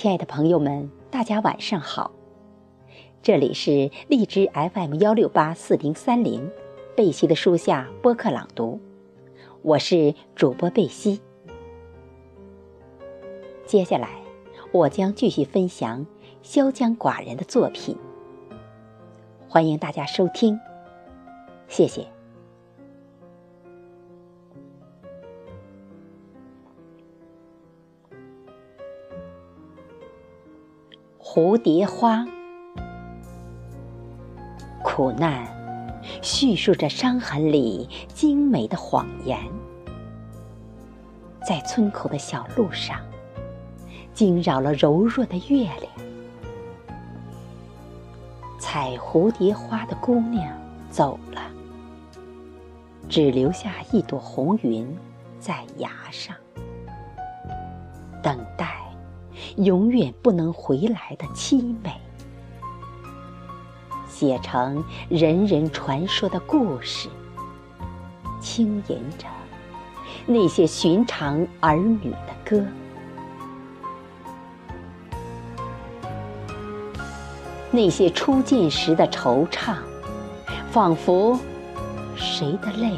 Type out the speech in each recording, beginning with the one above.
亲爱的朋友们，大家晚上好，这里是荔枝 FM 幺六八四零三零贝西的书下播客朗读，我是主播贝西。接下来，我将继续分享萧江寡人的作品，欢迎大家收听，谢谢。蝴蝶花，苦难叙述着伤痕里精美的谎言，在村口的小路上惊扰了柔弱的月亮。采蝴蝶花的姑娘走了，只留下一朵红云在崖上永远不能回来的凄美，写成人人传说的故事，轻吟着那些寻常儿女的歌，那些初见时的惆怅，仿佛谁的泪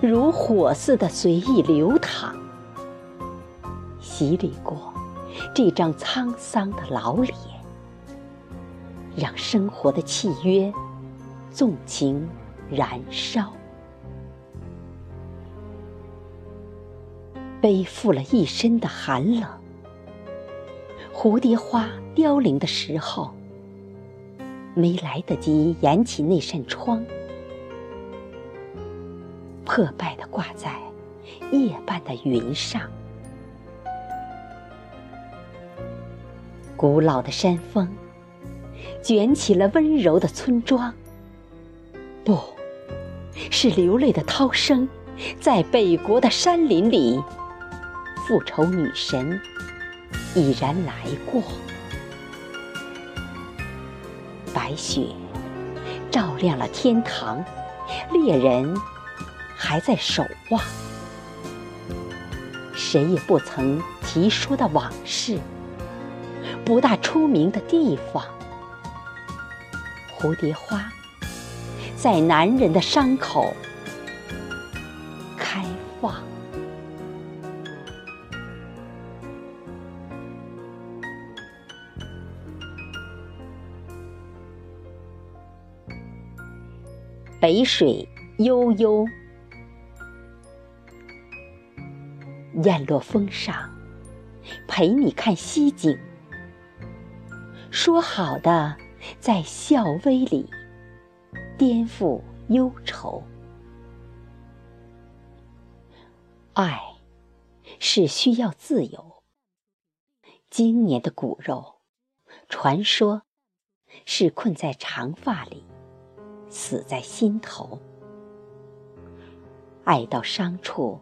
如火似的随意流淌，洗礼过。这张沧桑的老脸，让生活的契约纵情燃烧，背负了一身的寒冷。蝴蝶花凋零的时候，没来得及掩起那扇窗，破败的挂在夜半的云上。古老的山峰，卷起了温柔的村庄。不，是流泪的涛声，在北国的山林里，复仇女神已然来过。白雪照亮了天堂，猎人还在守望。谁也不曾提说的往事。不大出名的地方，蝴蝶花在男人的伤口开放。北水悠悠，雁落峰上，陪你看西景。说好的，在笑微里颠覆忧愁。爱是需要自由。今年的骨肉，传说是困在长发里，死在心头。爱到伤处，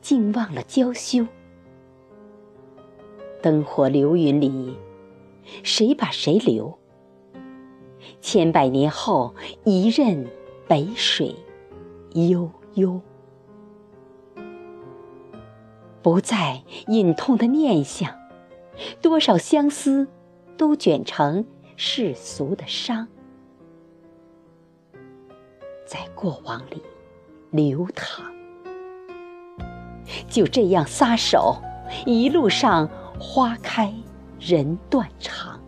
竟忘了娇羞。灯火流云里。谁把谁留？千百年后，一任北水悠悠，不再隐痛的念想。多少相思都卷成世俗的伤，在过往里流淌。就这样撒手，一路上花开。人断肠，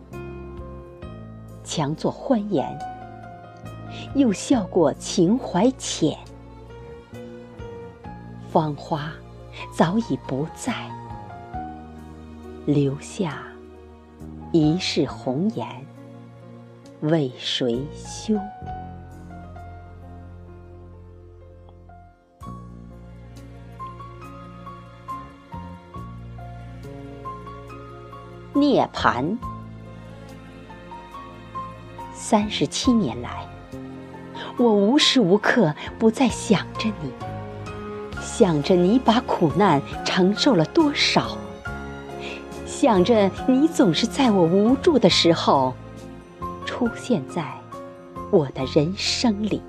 强作欢颜，又笑过情怀浅。芳花早已不在，留下一世红颜，为谁修？涅槃。三十七年来，我无时无刻不在想着你，想着你把苦难承受了多少，想着你总是在我无助的时候出现在我的人生里，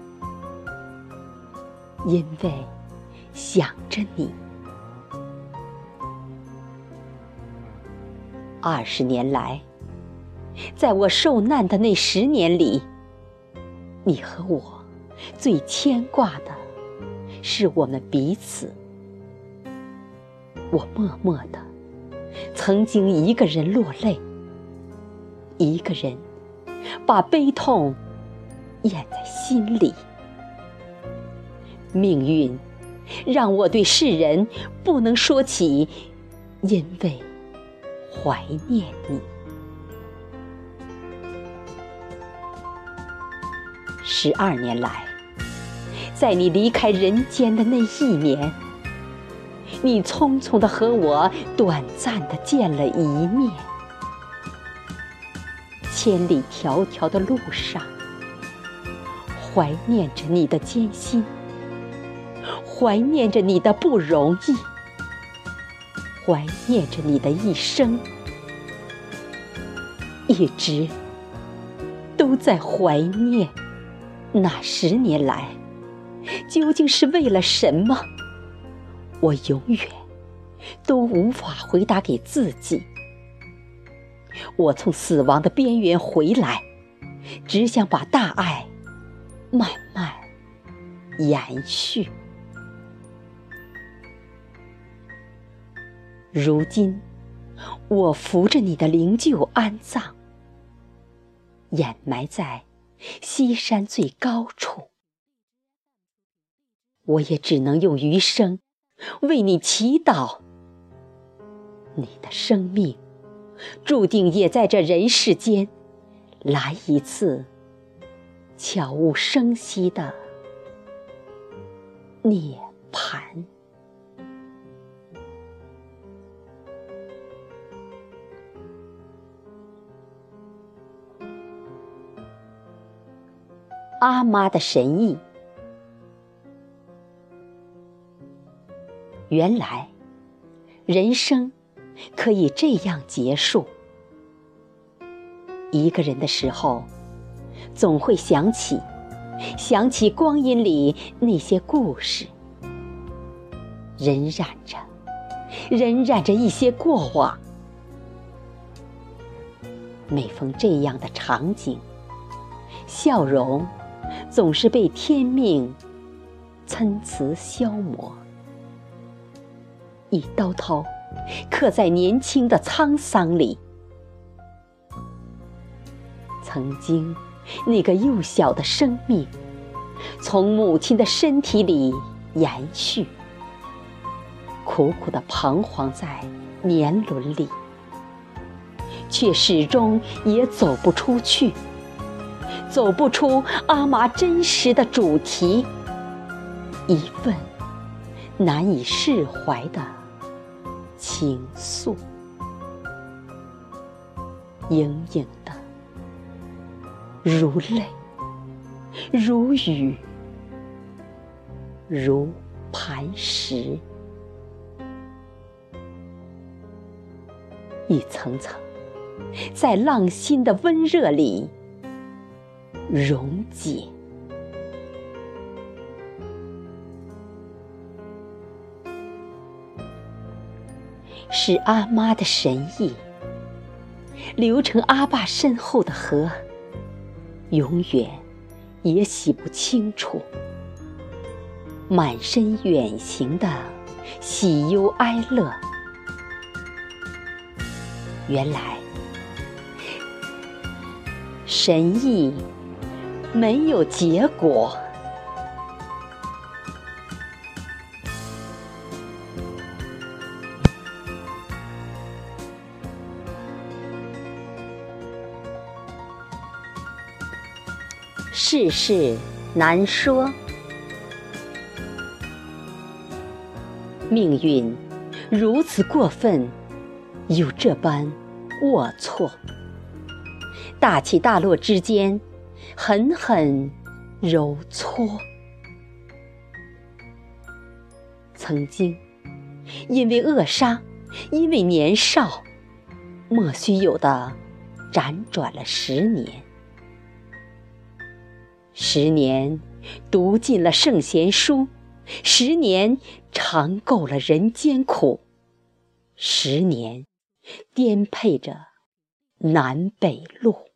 因为想着你。二十年来，在我受难的那十年里，你和我最牵挂的是我们彼此。我默默的，曾经一个人落泪，一个人把悲痛咽在心里。命运让我对世人不能说起，因为怀念你。十二年来，在你离开人间的那一年。你匆匆的和我短暂的见了一面，千里迢迢的路上，怀念着你的艰辛，怀念着你的不容易，怀念着你的一生，一直都在怀念。那十年来，究竟是为了什么？我永远都无法回答给自己。我从死亡的边缘回来，只想把大爱慢慢延续。如今，我扶着你的灵柩安葬，掩埋在西山最高处。我也只能用余生。为你祈祷，你的生命注定也在这人世间来一次悄无声息的涅槃。阿妈的神意。原来，人生可以这样结束。一个人的时候，总会想起，想起光阴里那些故事，荏苒着，荏苒着一些过往。每逢这样的场景，笑容总是被天命参差消磨。一刀刀刻在年轻的沧桑里。曾经，那个幼小的生命，从母亲的身体里延续，苦苦的彷徨在年轮里，却始终也走不出去，走不出阿妈真实的主题，一份难以释怀的。情愫，盈盈的，如泪，如雨，如磐石，一层层，在浪心的温热里溶解。是阿妈的神意，流成阿爸身后的河，永远也洗不清楚。满身远行的喜忧哀乐，原来神意没有结果。世事难说，命运如此过分，又这般龌龊。大起大落之间，狠狠揉搓。曾经，因为扼杀，因为年少，莫须有的辗转了十年。十年读尽了圣贤书，十年尝够了人间苦，十年颠沛着南北路。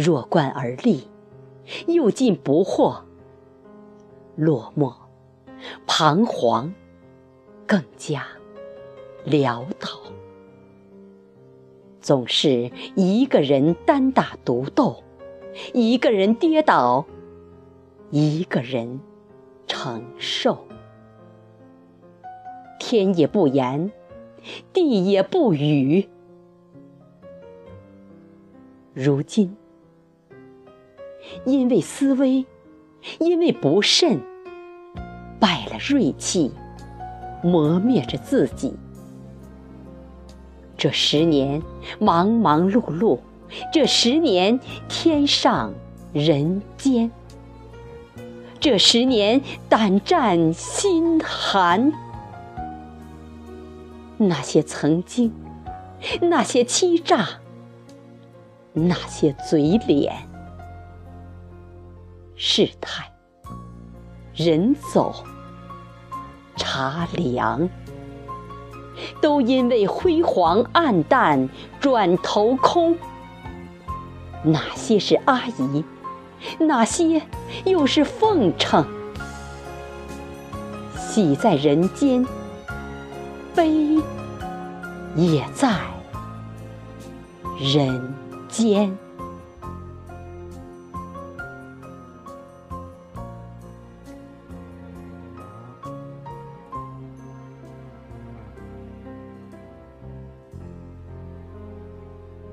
弱冠而立，又进不惑，落寞、彷徨，更加潦倒。总是一个人单打独斗，一个人跌倒，一个人承受。天也不言，地也不语。如今，因为思危，因为不慎，败了锐气，磨灭着自己。这十年忙忙碌碌，这十年天上人间，这十年胆战心寒。那些曾经，那些欺诈，那些嘴脸，世态，人走，茶凉，都因为辉煌黯淡转头空。哪些是阿姨，哪些又是奉承？喜在人间。悲也在人间。